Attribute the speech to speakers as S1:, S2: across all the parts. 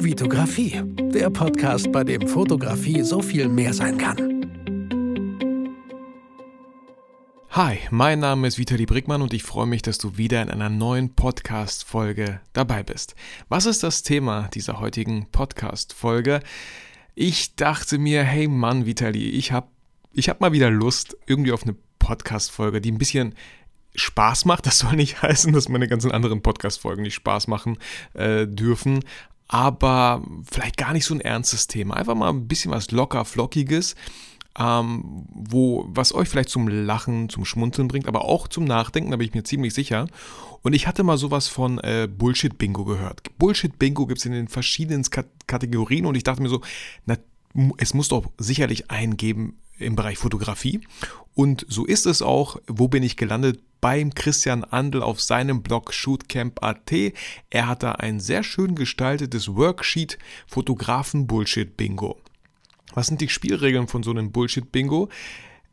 S1: Vitografie, der Podcast, bei dem Fotografie so viel mehr sein kann.
S2: Hi, mein Name ist Vitali Brickmann und ich freue mich, dass du wieder in einer neuen Podcast-Folge dabei bist. Was ist das Thema dieser heutigen Podcast-Folge? Ich dachte mir, hey Mann, Vitali, ich habe ich hab mal wieder Lust irgendwie auf eine Podcast-Folge, die ein bisschen Spaß macht. Das soll nicht heißen, dass meine ganzen anderen Podcast-Folgen nicht Spaß machen äh, dürfen. Aber vielleicht gar nicht so ein ernstes Thema. Einfach mal ein bisschen was locker, flockiges. Ähm, wo, was euch vielleicht zum Lachen, zum Schmunzeln bringt, aber auch zum Nachdenken, da bin ich mir ziemlich sicher. Und ich hatte mal sowas von äh, Bullshit-Bingo gehört. Bullshit-Bingo gibt es in den verschiedenen Kategorien und ich dachte mir so, na, es muss doch sicherlich einen geben im Bereich Fotografie. Und so ist es auch. Wo bin ich gelandet? Beim Christian Andel auf seinem Blog shootcamp.at. Er hat da ein sehr schön gestaltetes Worksheet Fotografen Bullshit Bingo. Was sind die Spielregeln von so einem Bullshit Bingo?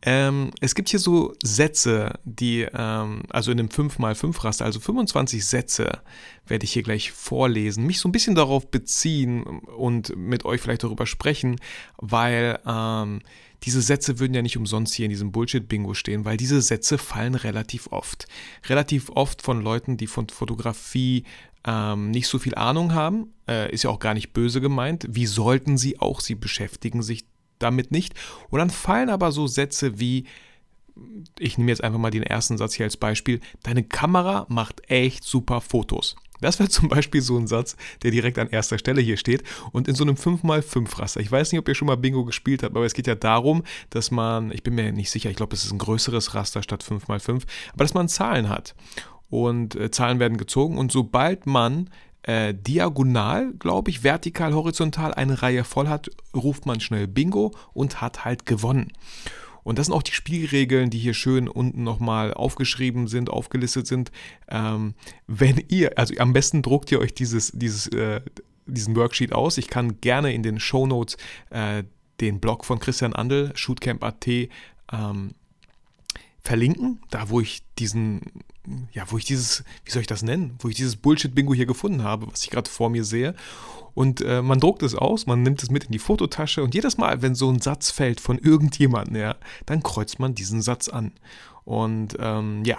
S2: Ähm, es gibt hier so Sätze, die, ähm, also in dem 5x5 Raster, also 25 Sätze werde ich hier gleich vorlesen, mich so ein bisschen darauf beziehen und mit euch vielleicht darüber sprechen, weil ähm, diese Sätze würden ja nicht umsonst hier in diesem Bullshit-Bingo stehen, weil diese Sätze fallen relativ oft. Relativ oft von Leuten, die von Fotografie ähm, nicht so viel Ahnung haben, äh, ist ja auch gar nicht böse gemeint. Wie sollten sie auch? Sie beschäftigen sich damit nicht. Und dann fallen aber so Sätze wie, ich nehme jetzt einfach mal den ersten Satz hier als Beispiel, deine Kamera macht echt super Fotos. Das wäre zum Beispiel so ein Satz, der direkt an erster Stelle hier steht und in so einem 5x5-Raster. Ich weiß nicht, ob ihr schon mal Bingo gespielt habt, aber es geht ja darum, dass man, ich bin mir nicht sicher, ich glaube, es ist ein größeres Raster statt 5x5, aber dass man Zahlen hat. Und äh, Zahlen werden gezogen und sobald man äh, diagonal, glaube ich, vertikal, horizontal eine Reihe voll hat, ruft man schnell Bingo und hat halt gewonnen. Und das sind auch die Spielregeln, die hier schön unten nochmal aufgeschrieben sind, aufgelistet sind. Ähm, wenn ihr, also am besten druckt ihr euch dieses, dieses, äh, diesen Worksheet aus. Ich kann gerne in den Show Notes äh, den Blog von Christian Andel, shootcamp.at, ähm, verlinken, da wo ich diesen, ja, wo ich dieses, wie soll ich das nennen, wo ich dieses Bullshit-Bingo hier gefunden habe, was ich gerade vor mir sehe. Und äh, man druckt es aus, man nimmt es mit in die Fototasche und jedes Mal, wenn so ein Satz fällt von irgendjemandem, ja, dann kreuzt man diesen Satz an. Und ähm, ja,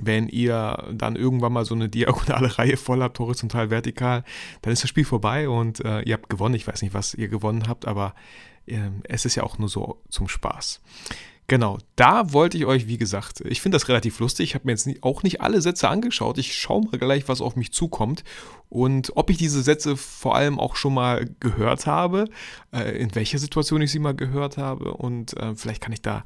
S2: wenn ihr dann irgendwann mal so eine diagonale Reihe voll habt, horizontal, vertikal, dann ist das Spiel vorbei und äh, ihr habt gewonnen. Ich weiß nicht, was ihr gewonnen habt, aber äh, es ist ja auch nur so zum Spaß. Genau, da wollte ich euch, wie gesagt, ich finde das relativ lustig. Ich habe mir jetzt auch nicht alle Sätze angeschaut. Ich schaue mal gleich, was auf mich zukommt und ob ich diese Sätze vor allem auch schon mal gehört habe, äh, in welcher Situation ich sie mal gehört habe und äh, vielleicht kann ich da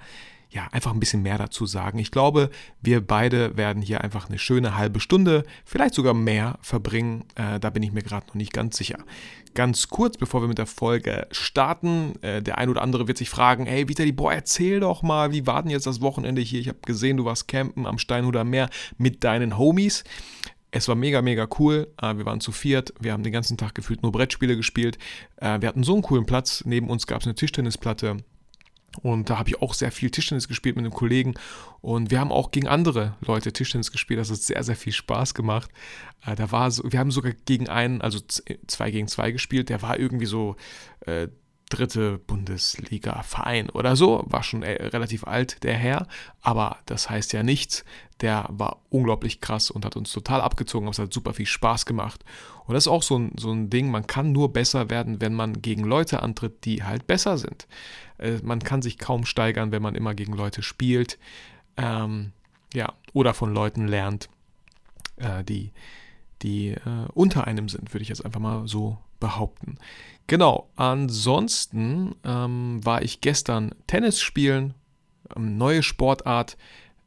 S2: ja, einfach ein bisschen mehr dazu sagen. Ich glaube, wir beide werden hier einfach eine schöne halbe Stunde, vielleicht sogar mehr verbringen. Äh, da bin ich mir gerade noch nicht ganz sicher. Ganz kurz, bevor wir mit der Folge starten, äh, der ein oder andere wird sich fragen, hey Vitali, boah, erzähl doch mal, wie war denn jetzt das Wochenende hier? Ich habe gesehen, du warst campen am Steinhuder Meer mit deinen Homies. Es war mega, mega cool. Äh, wir waren zu viert. Wir haben den ganzen Tag gefühlt nur Brettspiele gespielt. Äh, wir hatten so einen coolen Platz. Neben uns gab es eine Tischtennisplatte. Und da habe ich auch sehr viel Tischtennis gespielt mit einem Kollegen. Und wir haben auch gegen andere Leute Tischtennis gespielt. Das hat sehr, sehr viel Spaß gemacht. Äh, da war so, wir haben sogar gegen einen, also zwei gegen zwei gespielt. Der war irgendwie so äh, dritte Bundesliga-Verein oder so. War schon äh, relativ alt, der Herr. Aber das heißt ja nichts. Der war unglaublich krass und hat uns total abgezogen. Es hat super viel Spaß gemacht. Und das ist auch so ein, so ein Ding. Man kann nur besser werden, wenn man gegen Leute antritt, die halt besser sind. Äh, man kann sich kaum steigern, wenn man immer gegen Leute spielt. Ähm, ja, oder von Leuten lernt, äh, die, die äh, unter einem sind, würde ich jetzt einfach mal so behaupten. Genau, ansonsten ähm, war ich gestern Tennis spielen, ähm, neue Sportart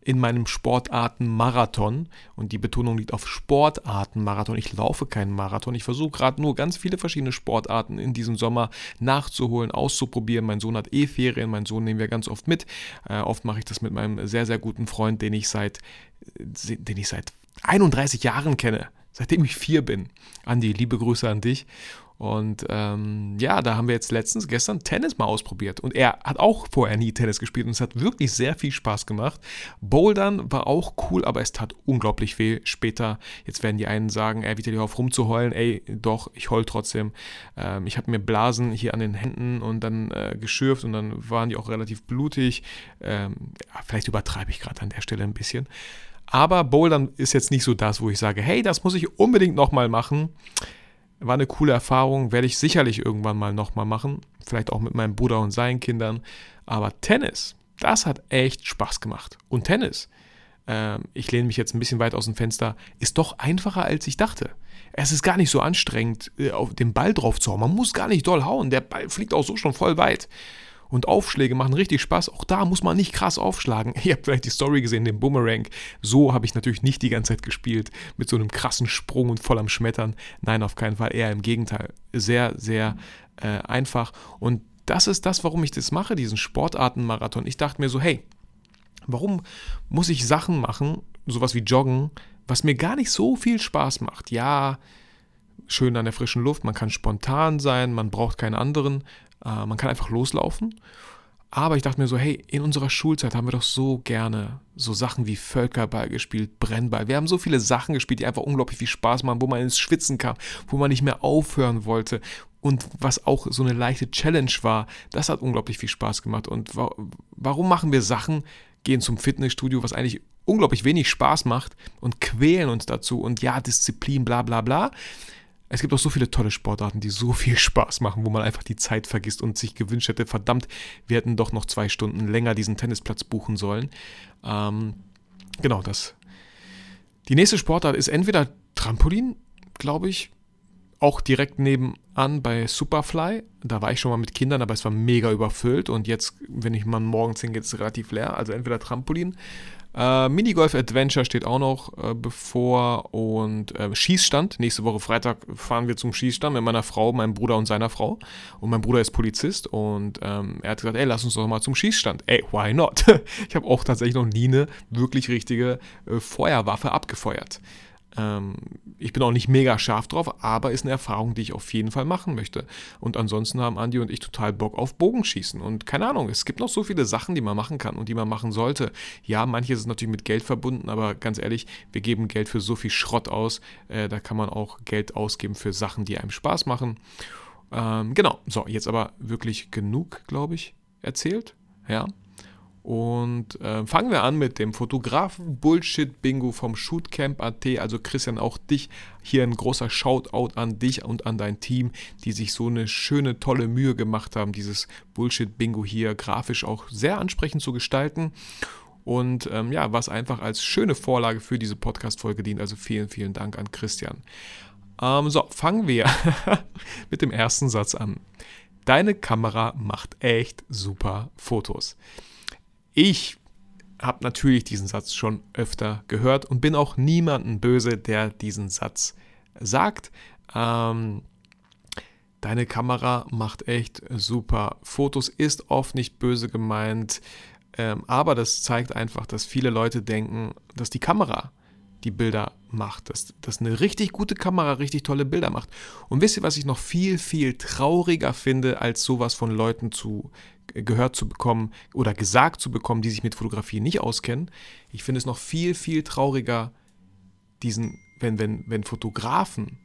S2: in meinem Sportartenmarathon. Und die Betonung liegt auf Sportartenmarathon. Ich laufe keinen Marathon. Ich versuche gerade nur ganz viele verschiedene Sportarten in diesem Sommer nachzuholen, auszuprobieren. Mein Sohn hat eh Ferien. Mein Sohn nehmen wir ganz oft mit. Äh, oft mache ich das mit meinem sehr, sehr guten Freund, den ich seit, den ich seit 31 Jahren kenne. seitdem ich vier bin. Andi, liebe Grüße an dich. Und ähm, ja, da haben wir jetzt letztens, gestern Tennis mal ausprobiert. Und er hat auch vorher nie Tennis gespielt und es hat wirklich sehr viel Spaß gemacht. Bouldern war auch cool, aber es tat unglaublich weh. Später, jetzt werden die einen sagen, ey, wieder auf rumzuheulen. Ey, doch, ich heul trotzdem. Ähm, ich habe mir Blasen hier an den Händen und dann äh, geschürft und dann waren die auch relativ blutig. Ähm, ja, vielleicht übertreibe ich gerade an der Stelle ein bisschen. Aber Bouldern ist jetzt nicht so das, wo ich sage, hey, das muss ich unbedingt nochmal machen. War eine coole Erfahrung, werde ich sicherlich irgendwann mal nochmal machen. Vielleicht auch mit meinem Bruder und seinen Kindern. Aber Tennis, das hat echt Spaß gemacht. Und Tennis, äh, ich lehne mich jetzt ein bisschen weit aus dem Fenster, ist doch einfacher, als ich dachte. Es ist gar nicht so anstrengend, äh, auf den Ball drauf zu hauen. Man muss gar nicht doll hauen. Der Ball fliegt auch so schon voll weit. Und Aufschläge machen richtig Spaß. Auch da muss man nicht krass aufschlagen. Ihr habt vielleicht die Story gesehen, den Boomerang. So habe ich natürlich nicht die ganze Zeit gespielt. Mit so einem krassen Sprung und voll am Schmettern. Nein, auf keinen Fall. Eher im Gegenteil. Sehr, sehr äh, einfach. Und das ist das, warum ich das mache, diesen Sportartenmarathon. Ich dachte mir so, hey, warum muss ich Sachen machen, sowas wie Joggen, was mir gar nicht so viel Spaß macht? Ja, schön an der frischen Luft, man kann spontan sein, man braucht keinen anderen, äh, man kann einfach loslaufen. Aber ich dachte mir so, hey, in unserer Schulzeit haben wir doch so gerne so Sachen wie Völkerball gespielt, Brennball. Wir haben so viele Sachen gespielt, die einfach unglaublich viel Spaß machen, wo man ins Schwitzen kam, wo man nicht mehr aufhören wollte. Und was auch so eine leichte Challenge war, das hat unglaublich viel Spaß gemacht. Und wa warum machen wir Sachen, gehen zum Fitnessstudio, was eigentlich unglaublich wenig Spaß macht und quälen uns dazu und ja, Disziplin, bla bla bla. Es gibt auch so viele tolle Sportarten, die so viel Spaß machen, wo man einfach die Zeit vergisst und sich gewünscht hätte, verdammt, wir hätten doch noch zwei Stunden länger diesen Tennisplatz buchen sollen. Ähm, genau das. Die nächste Sportart ist entweder Trampolin, glaube ich, auch direkt nebenan bei Superfly. Da war ich schon mal mit Kindern, aber es war mega überfüllt und jetzt, wenn ich mal morgens hingehe, ist es relativ leer. Also entweder Trampolin äh, Minigolf Adventure steht auch noch äh, bevor und äh, Schießstand. Nächste Woche Freitag fahren wir zum Schießstand mit meiner Frau, meinem Bruder und seiner Frau. Und mein Bruder ist Polizist und ähm, er hat gesagt, ey, lass uns doch mal zum Schießstand. Ey, why not? ich habe auch tatsächlich noch nie eine wirklich richtige äh, Feuerwaffe abgefeuert. Ähm, ich bin auch nicht mega scharf drauf, aber ist eine Erfahrung, die ich auf jeden Fall machen möchte. Und ansonsten haben Andi und ich total Bock auf Bogenschießen. Und keine Ahnung, es gibt noch so viele Sachen, die man machen kann und die man machen sollte. Ja, manches ist natürlich mit Geld verbunden, aber ganz ehrlich, wir geben Geld für so viel Schrott aus. Äh, da kann man auch Geld ausgeben für Sachen, die einem Spaß machen. Ähm, genau, so, jetzt aber wirklich genug, glaube ich, erzählt. Ja. Und äh, fangen wir an mit dem Fotografen-Bullshit-Bingo vom Shootcamp.at. Also Christian, auch dich hier ein großer Shoutout an dich und an dein Team, die sich so eine schöne, tolle Mühe gemacht haben, dieses Bullshit-Bingo hier grafisch auch sehr ansprechend zu gestalten. Und ähm, ja, was einfach als schöne Vorlage für diese Podcast-Folge dient. Also vielen, vielen Dank an Christian. Ähm, so, fangen wir mit dem ersten Satz an. Deine Kamera macht echt super Fotos. Ich habe natürlich diesen Satz schon öfter gehört und bin auch niemanden böse, der diesen Satz sagt. Ähm, deine Kamera macht echt super Fotos, ist oft nicht böse gemeint, ähm, aber das zeigt einfach, dass viele Leute denken, dass die Kamera die Bilder macht, dass, dass eine richtig gute Kamera richtig tolle Bilder macht. Und wisst ihr, was ich noch viel, viel trauriger finde, als sowas von Leuten zu gehört zu bekommen oder gesagt zu bekommen, die sich mit Fotografie nicht auskennen? Ich finde es noch viel, viel trauriger, diesen, wenn, wenn, wenn Fotografen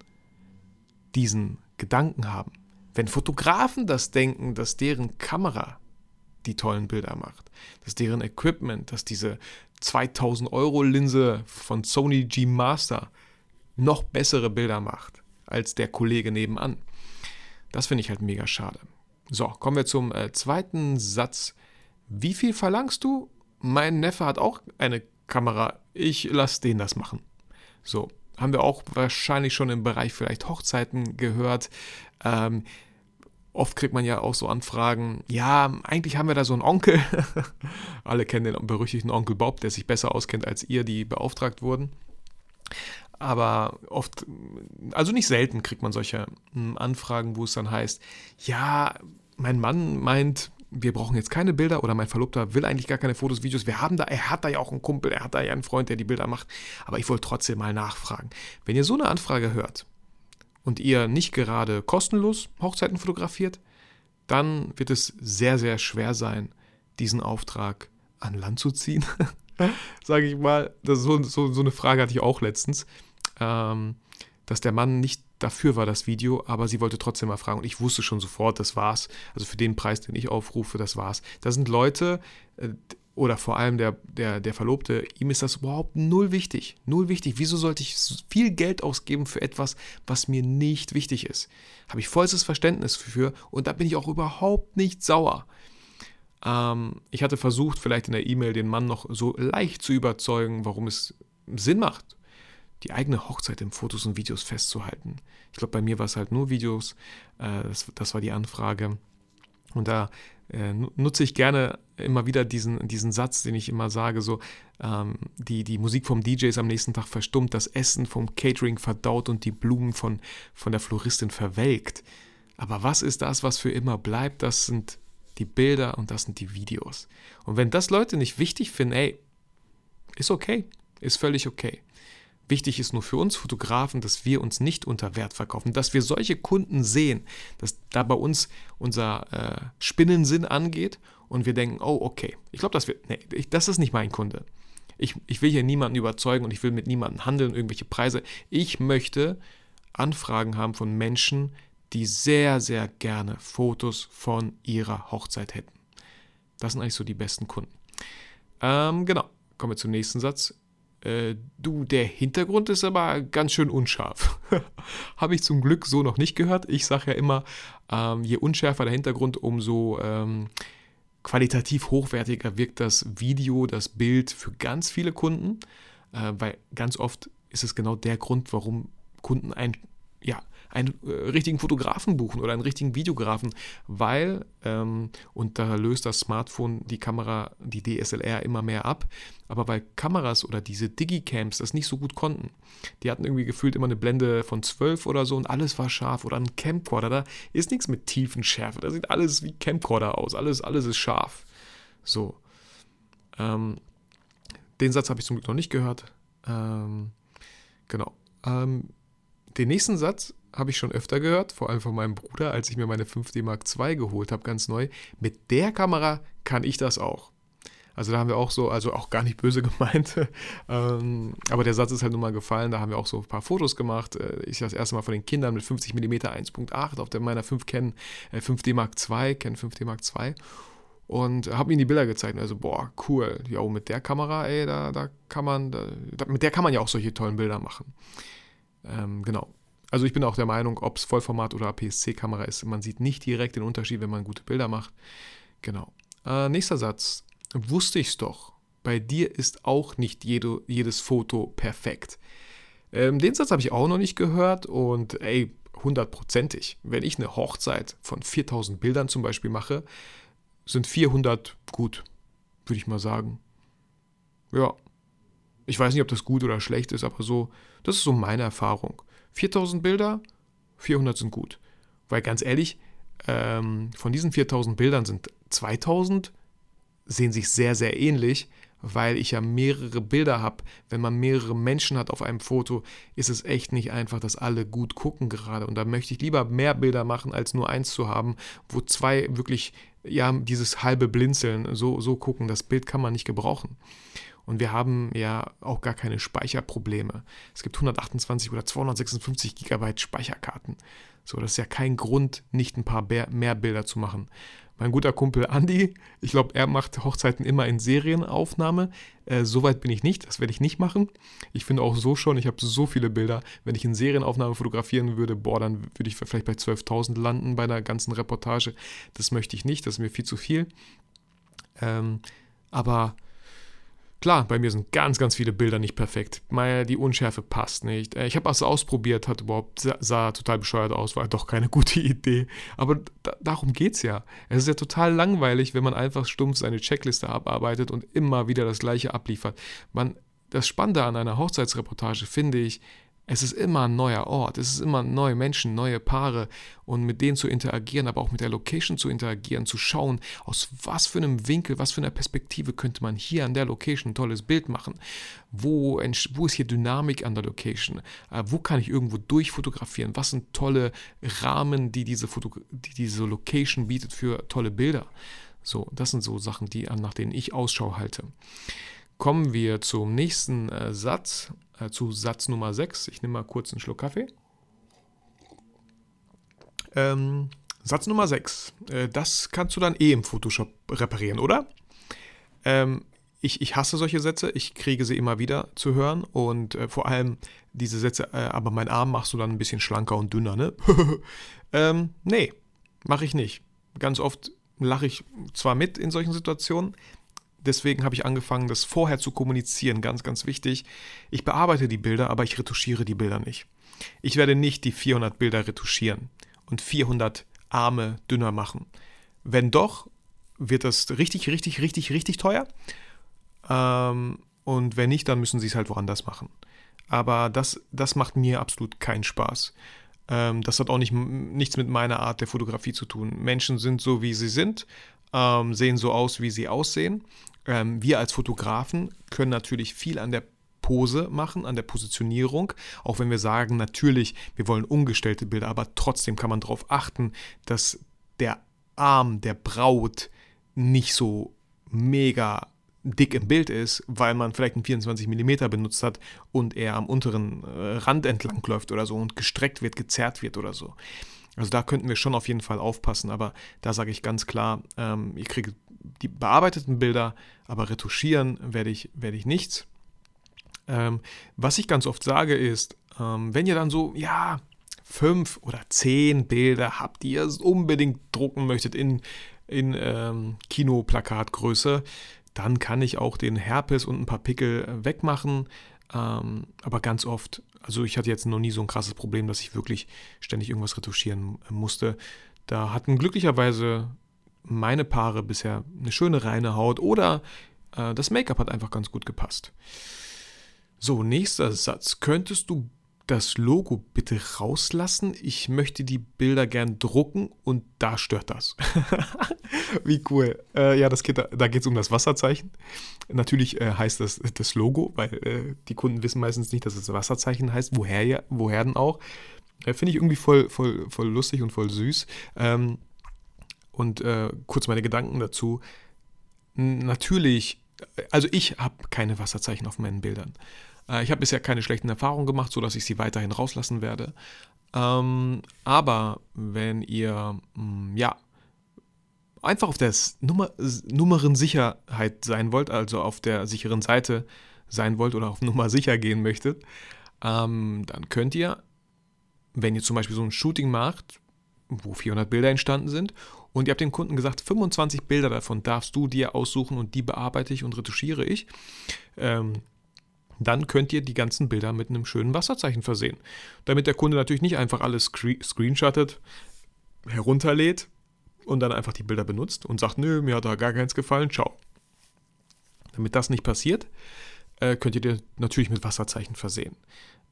S2: diesen Gedanken haben. Wenn Fotografen das denken, dass deren Kamera die tollen Bilder macht, dass deren Equipment, dass diese 2000 Euro Linse von Sony G Master noch bessere Bilder macht als der Kollege nebenan. Das finde ich halt mega schade. So, kommen wir zum äh, zweiten Satz. Wie viel verlangst du? Mein Neffe hat auch eine Kamera. Ich lasse den das machen. So, haben wir auch wahrscheinlich schon im Bereich vielleicht Hochzeiten gehört. Ähm, Oft kriegt man ja auch so Anfragen, ja, eigentlich haben wir da so einen Onkel. Alle kennen den berüchtigten Onkel Bob, der sich besser auskennt als ihr, die beauftragt wurden. Aber oft, also nicht selten kriegt man solche hm, Anfragen, wo es dann heißt, ja, mein Mann meint, wir brauchen jetzt keine Bilder oder mein Verlobter will eigentlich gar keine Fotos, Videos. Wir haben da, er hat da ja auch einen Kumpel, er hat da ja einen Freund, der die Bilder macht. Aber ich wollte trotzdem mal nachfragen. Wenn ihr so eine Anfrage hört und ihr nicht gerade kostenlos Hochzeiten fotografiert, dann wird es sehr, sehr schwer sein, diesen Auftrag an Land zu ziehen. Sage ich mal. Das so, so, so eine Frage hatte ich auch letztens. Ähm, dass der Mann nicht dafür war, das Video, aber sie wollte trotzdem mal fragen. Und ich wusste schon sofort, das war's. Also für den Preis, den ich aufrufe, das war's. Da sind Leute, äh, oder vor allem der, der, der Verlobte, ihm ist das überhaupt null wichtig. Null wichtig. Wieso sollte ich viel Geld ausgeben für etwas, was mir nicht wichtig ist? Habe ich vollstes Verständnis für und da bin ich auch überhaupt nicht sauer. Ähm, ich hatte versucht, vielleicht in der E-Mail den Mann noch so leicht zu überzeugen, warum es Sinn macht, die eigene Hochzeit in Fotos und Videos festzuhalten. Ich glaube, bei mir war es halt nur Videos. Äh, das, das, war die Anfrage. Und da äh, nutze ich gerne immer wieder diesen, diesen Satz, den ich immer sage, so ähm, die, die Musik vom DJ ist am nächsten Tag verstummt, das Essen vom Catering verdaut und die Blumen von, von der Floristin verwelkt. Aber was ist das, was für immer bleibt? Das sind die Bilder und das sind die Videos. Und wenn das Leute nicht wichtig finden, ey, ist okay, ist völlig okay. Wichtig ist nur für uns Fotografen, dass wir uns nicht unter Wert verkaufen, dass wir solche Kunden sehen, dass da bei uns unser äh, Spinnensinn angeht und wir denken, oh, okay, ich glaube, das nee, das ist nicht mein Kunde. Ich, ich will hier niemanden überzeugen und ich will mit niemandem handeln, irgendwelche Preise. Ich möchte Anfragen haben von Menschen, die sehr, sehr gerne Fotos von ihrer Hochzeit hätten. Das sind eigentlich so die besten Kunden. Ähm, genau, kommen wir zum nächsten Satz. Äh, du, der Hintergrund ist aber ganz schön unscharf. Habe ich zum Glück so noch nicht gehört. Ich sage ja immer, ähm, je unschärfer der Hintergrund, umso ähm, qualitativ hochwertiger wirkt das Video, das Bild für ganz viele Kunden, äh, weil ganz oft ist es genau der Grund, warum Kunden ein ja, einen äh, richtigen Fotografen buchen oder einen richtigen Videografen, weil, ähm, und da löst das Smartphone die Kamera, die DSLR immer mehr ab, aber weil Kameras oder diese Digicams das nicht so gut konnten. Die hatten irgendwie gefühlt immer eine Blende von 12 oder so und alles war scharf oder ein Camcorder, da ist nichts mit Tiefenschärfe, da sieht alles wie Camcorder aus, alles, alles ist scharf. So. Ähm, den Satz habe ich zum Glück noch nicht gehört. Ähm, genau. Ähm, den nächsten Satz habe ich schon öfter gehört, vor allem von meinem Bruder, als ich mir meine 5D Mark II geholt habe, ganz neu. Mit der Kamera kann ich das auch. Also da haben wir auch so, also auch gar nicht böse gemeint, ähm, aber der Satz ist halt nun mal gefallen. Da haben wir auch so ein paar Fotos gemacht. Äh, ich das erste Mal von den Kindern mit 50 mm 1.8 auf der meiner 5 Ken äh, 5D Mark II, Ken 5D Mark II und habe ihm die Bilder gezeigt. Also, boah, cool. Ja, mit der Kamera, ey, da, da kann man, da, mit der kann man ja auch solche tollen Bilder machen. Ähm, genau. Also ich bin auch der Meinung, ob es Vollformat oder APS-C-Kamera ist, man sieht nicht direkt den Unterschied, wenn man gute Bilder macht. Genau. Äh, nächster Satz. Wusste ich's doch. Bei dir ist auch nicht jede, jedes Foto perfekt. Ähm, den Satz habe ich auch noch nicht gehört und ey, hundertprozentig. Wenn ich eine Hochzeit von 4000 Bildern zum Beispiel mache, sind 400 gut, würde ich mal sagen. Ja. Ich weiß nicht, ob das gut oder schlecht ist, aber so, das ist so meine Erfahrung. 4000 Bilder, 400 sind gut. Weil ganz ehrlich, ähm, von diesen 4000 Bildern sind 2000 sehen sich sehr, sehr ähnlich, weil ich ja mehrere Bilder habe. Wenn man mehrere Menschen hat auf einem Foto, ist es echt nicht einfach, dass alle gut gucken gerade. Und da möchte ich lieber mehr Bilder machen, als nur eins zu haben, wo zwei wirklich, ja, dieses halbe Blinzeln so, so gucken. Das Bild kann man nicht gebrauchen. Und wir haben ja auch gar keine Speicherprobleme. Es gibt 128 oder 256 Gigabyte Speicherkarten. So, das ist ja kein Grund, nicht ein paar mehr Bilder zu machen. Mein guter Kumpel Andy, ich glaube, er macht Hochzeiten immer in Serienaufnahme. Äh, Soweit bin ich nicht, das werde ich nicht machen. Ich finde auch so schon, ich habe so viele Bilder. Wenn ich in Serienaufnahme fotografieren würde, boah, dann würde ich vielleicht bei 12.000 landen bei einer ganzen Reportage. Das möchte ich nicht, das ist mir viel zu viel. Ähm, aber Klar, bei mir sind ganz, ganz viele Bilder nicht perfekt. Die Unschärfe passt nicht. Äh, ich habe was ausprobiert, hat überhaupt, sah, sah, total bescheuert aus, war doch keine gute Idee. Aber da, darum es ja. Es ist ja total langweilig, wenn man einfach stumpf seine Checkliste abarbeitet und immer wieder das Gleiche abliefert. Man, das Spannende an einer Hochzeitsreportage finde ich, Es ist immer ein neuer Ort, es ist immer neue Menschen, neue Paare und mit denen zu interagieren, aber auch mit der Location zu interagieren, zu schauen, aus was für einem Winkel, was für einer Perspektive könnte man hier an der Location ein tolles Bild machen. Wo, wo ist hier Dynamik an der Location? Äh, wo kann ich irgendwo durchfotografieren? Was sind tolle Rahmen, die diese, Foto die diese Location bietet für tolle Bilder? So, das sind so Sachen, die, nach denen ich Ausschau halte. Kommen wir zum nächsten äh, Satz, äh, zu Satz Nummer 6. Ich nehme mal kurz einen Schluck Kaffee. Ähm, Satz Nummer 6. Äh, das kannst du dann eh im Photoshop reparieren, oder? Ähm, ich, ich hasse solche Sätze, ich kriege sie immer wieder zu hören und äh, vor allem diese Sätze, äh, aber mein Arm machst du dann ein bisschen schlanker und dünner, ne? ähm, nee, mache ich nicht. Ganz oft lache ich zwar mit in solchen Situationen, deswegen habe ich angefangen, das vorher zu kommunizieren, ganz, ganz wichtig. Ich bearbeite die Bilder, aber ich retuschiere die Bilder nicht. Ich werde nicht die 400 Bilder retuschieren und 400 Arme dünner machen. Wenn doch, wird das richtig, richtig, richtig, richtig teuer. Ähm, und wenn nicht, dann müssen sie es halt woanders machen. Aber das, das macht mir absolut keinen Spaß. Ähm, das hat auch nicht, nichts mit meiner Art der Fotografie zu tun. Menschen sind so, wie sie sind, ähm, sehen so aus, wie sie aussehen. Ähm, wir als Fotografen können natürlich viel an der Pose machen, an der Positionierung, auch wenn wir sagen, natürlich, wir wollen umgestellte Bilder, aber trotzdem kann man darauf achten, dass der Arm der Braut nicht so mega dick im Bild ist, weil man vielleicht einen 24 mm benutzt hat und er am unteren äh, Rand entlang läuft oder so und gestreckt wird, gezerrt wird oder so. Also da könnten wir schon auf jeden Fall aufpassen, aber da sage ich ganz klar, ähm, ihr kriegt die bearbeiteten Bilder, aber retuschieren werde ich, werde ich nichts. Ähm, was ich ganz oft sage ist, ähm, wenn ihr dann so, ja, fünf oder zehn Bilder habt, die ihr unbedingt drucken möchtet in, in ähm, Kinoplakatgröße, dann kann ich auch den Herpes und ein paar Pickel äh, wegmachen. Ähm, aber ganz oft, also ich hatte jetzt noch nie so ein krasses Problem, dass ich wirklich ständig irgendwas retuschieren musste. Da hatten glücklicherweise meine Paare bisher eine schöne reine Haut oder äh, das Make-up hat einfach ganz gut gepasst. So, nächster Satz. Könntest du das Logo bitte rauslassen? Ich möchte die Bilder gern drucken und da stört das. Wie cool. Äh, ja, das geht, da geht es um das Wasserzeichen. Natürlich äh, heißt das das Logo, weil äh, die Kunden wissen meistens nicht, dass es Wasserzeichen heißt. Woher, ja, woher denn auch? Äh, finde ich irgendwie voll, voll, voll lustig und voll süß. Ähm, und äh, kurz meine Gedanken dazu. Natürlich, also ich habe keine Wasserzeichen auf meinen Bildern. Äh, ich habe bisher keine schlechten Erfahrungen gemacht, sodass ich sie weiterhin rauslassen werde. Ähm, aber wenn ihr, mh, mm, ja, einfach auf der Nummer, Nummernsicherheit sein wollt, also auf der sicheren Seite sein wollt oder auf Nummer sicher gehen möchtet, ähm, dann könnt ihr, wenn ihr zum Beispiel so ein Shooting macht, wo 400 Bilder entstanden sind und ihr habt dem Kunden gesagt, 25 Bilder davon darfst du dir aussuchen und die bearbeite ich und retuschiere ich, ähm, dann könnt ihr die ganzen Bilder mit einem schönen Wasserzeichen versehen. Damit der Kunde natürlich nicht einfach alles screenshottet, herunterlädt und dann einfach die Bilder benutzt und sagt, nö, mir hat da gar keins gefallen, ciao. Damit das nicht passiert, äh, könnt ihr dir natürlich mit Wasserzeichen versehen.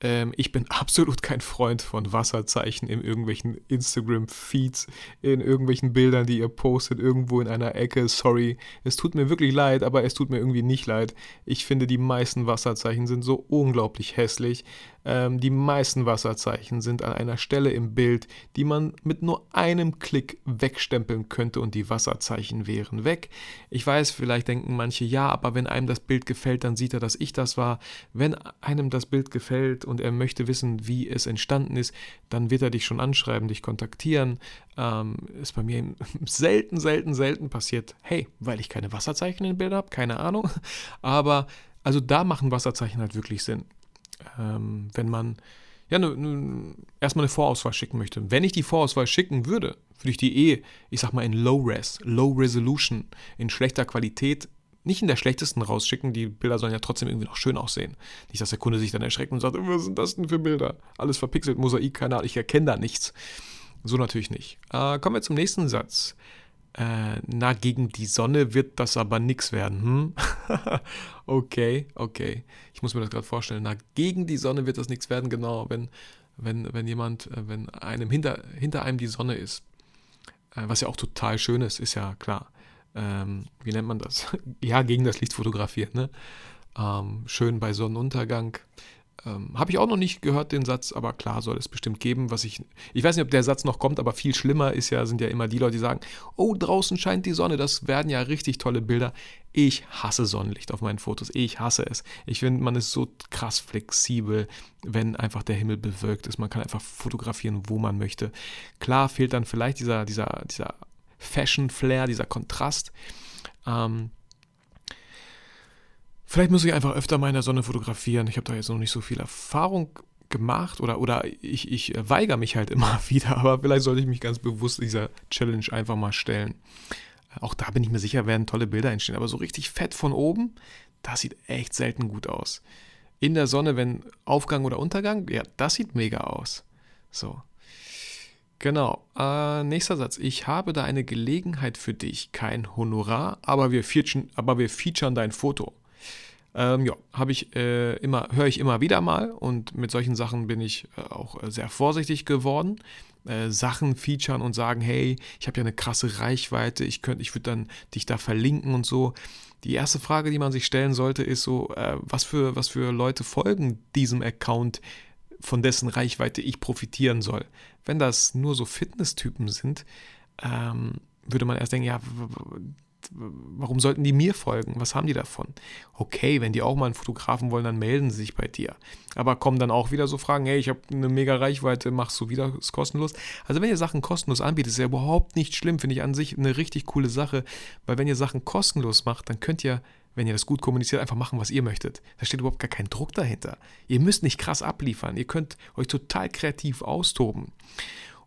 S2: Ähm, ich bin absolut kein Freund von Wasserzeichen in irgendwelchen Instagram-Feeds, in irgendwelchen Bildern, die ihr postet, irgendwo in einer Ecke. Sorry, es tut mir wirklich leid, aber es tut mir irgendwie nicht leid. Ich finde, die meisten Wasserzeichen sind so unglaublich hässlich. Ähm, die meisten Wasserzeichen sind an einer Stelle im Bild, die man mit nur einem Klick wegstempeln könnte und die Wasserzeichen wären weg. Ich weiß, vielleicht denken manche, ja, aber wenn einem das Bild gefällt, dann sieht er, dass ich das war. Wenn einem das Bild gefällt und er möchte wissen, wie es entstanden ist, dann wird er dich schon anschreiben, dich kontaktieren. Ähm, ist bei mir selten, selten, selten passiert. Hey, weil ich keine Wasserzeichen in Bildern habe, keine Ahnung. Aber also da machen Wasserzeichen halt wirklich Sinn ähm, wenn man ja, ne, ne, erstmal eine Vorauswahl schicken möchte. Wenn ich die Vorauswahl schicken würde, würde ich die eh, ich sag mal, in Low Res, Low Resolution, in schlechter Qualität, nicht in der schlechtesten rausschicken. Die Bilder sollen ja trotzdem irgendwie noch schön aussehen. Nicht, dass der Kunde sich dann erschreckt und sagt, was sind das denn für Bilder? Alles verpixelt, Mosaik, keine Ahnung, ich erkenne da nichts. So natürlich nicht. Äh, kommen wir zum nächsten Satz. Äh, na, gegen die Sonne wird das aber nichts werden. Hm? okay, okay. Muss mir das gerade vorstellen. Na, gegen die Sonne wird das nichts werden, genau, wenn, wenn, wenn jemand, äh, wenn einem hinter, hinter einem die Sonne ist. Äh, was ja auch total schön ist, ist ja klar. Ähm, wie nennt man das? ja, gegen das Licht fotografieren, ne? Ähm, schön bei Sonnenuntergang. Ähm, Habe ich auch noch nicht gehört, den Satz, aber klar soll es bestimmt geben, was ich. Ich weiß nicht, ob der Satz noch kommt, aber viel schlimmer ist ja, sind ja immer die Leute, die sagen, oh, draußen scheint die Sonne, das werden ja richtig tolle Bilder. Ich hasse Sonnenlicht auf meinen Fotos. Ich hasse es. Ich finde, man ist so krass flexibel, wenn einfach der Himmel bewölkt ist. Man kann einfach fotografieren, wo man möchte. Klar fehlt dann vielleicht dieser, dieser, dieser Fashion-Flair, dieser Kontrast. Ähm, Vielleicht muss ich einfach öfter mal in der Sonne fotografieren. Ich habe da jetzt noch nicht so viel Erfahrung gemacht oder, oder ich, ich weigere mich halt immer wieder, aber vielleicht sollte ich mich ganz bewusst dieser Challenge einfach mal stellen. Auch da bin ich mir sicher, werden tolle Bilder entstehen, aber so richtig fett von oben, das sieht echt selten gut aus. In der Sonne, wenn Aufgang oder Untergang, ja, das sieht mega aus. So. Genau. Äh, nächster Satz. Ich habe da eine Gelegenheit für dich. Kein Honorar, aber wir featuren, aber wir featuren dein Foto. Ähm, ja, habe ich äh, immer, höre ich immer wieder mal und mit solchen Sachen bin ich äh, auch äh, sehr vorsichtig geworden. Äh, Sachen featuren und sagen, hey, ich habe ja eine krasse Reichweite, ich könnte, ich würde dann dich da verlinken und so. Die erste Frage, die man sich stellen sollte, ist so, äh, was für, was für Leute folgen diesem Account, von dessen Reichweite ich profitieren soll. Wenn das nur so Fitness-Typen sind, ähm, würde man erst denken, ja, warum sollten die mir folgen? Was haben die davon? Okay, wenn die auch mal einen Fotografen wollen, dann melden sie sich bei dir. Aber kommen dann auch wieder so Fragen, hey, ich habe eine mega Reichweite, machst du wieder ist kostenlos? Also wenn ihr Sachen kostenlos anbietet, ist ja überhaupt nicht schlimm, finde ich an sich eine richtig coole Sache, weil wenn ihr Sachen kostenlos macht, dann könnt ihr wenn ihr das gut kommuniziert, einfach machen, was ihr möchtet. Da steht überhaupt gar kein Druck dahinter. Ihr müsst nicht krass abliefern. Ihr könnt euch total kreativ austoben.